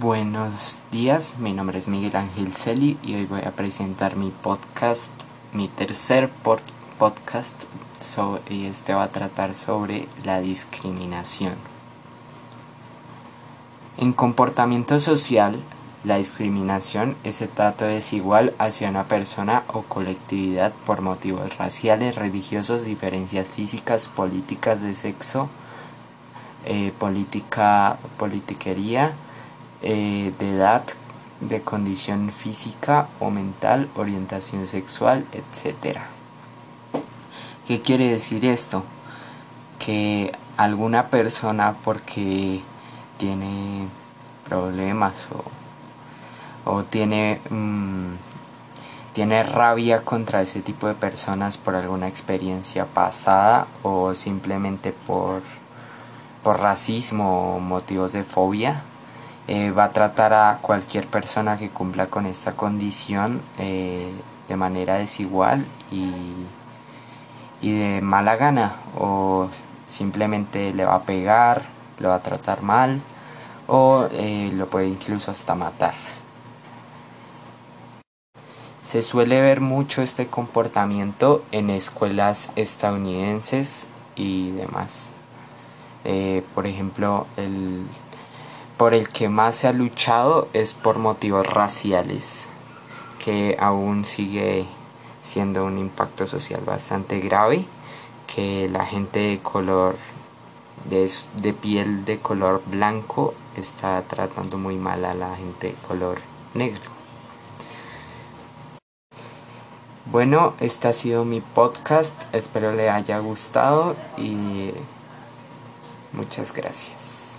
Buenos días, mi nombre es Miguel Ángel Celi y hoy voy a presentar mi podcast, mi tercer podcast y este va a tratar sobre la discriminación. En comportamiento social, la discriminación es el trato desigual hacia una persona o colectividad por motivos raciales, religiosos, diferencias físicas, políticas de sexo, eh, política, politiquería, eh, de edad, de condición física o mental, orientación sexual, etc. ¿Qué quiere decir esto? Que alguna persona porque tiene problemas o, o tiene, mm, tiene rabia contra ese tipo de personas por alguna experiencia pasada o simplemente por, por racismo o motivos de fobia, eh, va a tratar a cualquier persona que cumpla con esta condición eh, de manera desigual y, y de mala gana o simplemente le va a pegar, lo va a tratar mal o eh, lo puede incluso hasta matar. Se suele ver mucho este comportamiento en escuelas estadounidenses y demás. por ejemplo, el por el que más se ha luchado es por motivos raciales, que aún sigue siendo un impacto social bastante grave, que la gente de color de, de, piel de color blanco está tratando muy mal a la gente de color negro. Bueno, este ha sido mi podcast, espero le haya gustado y muchas gracias.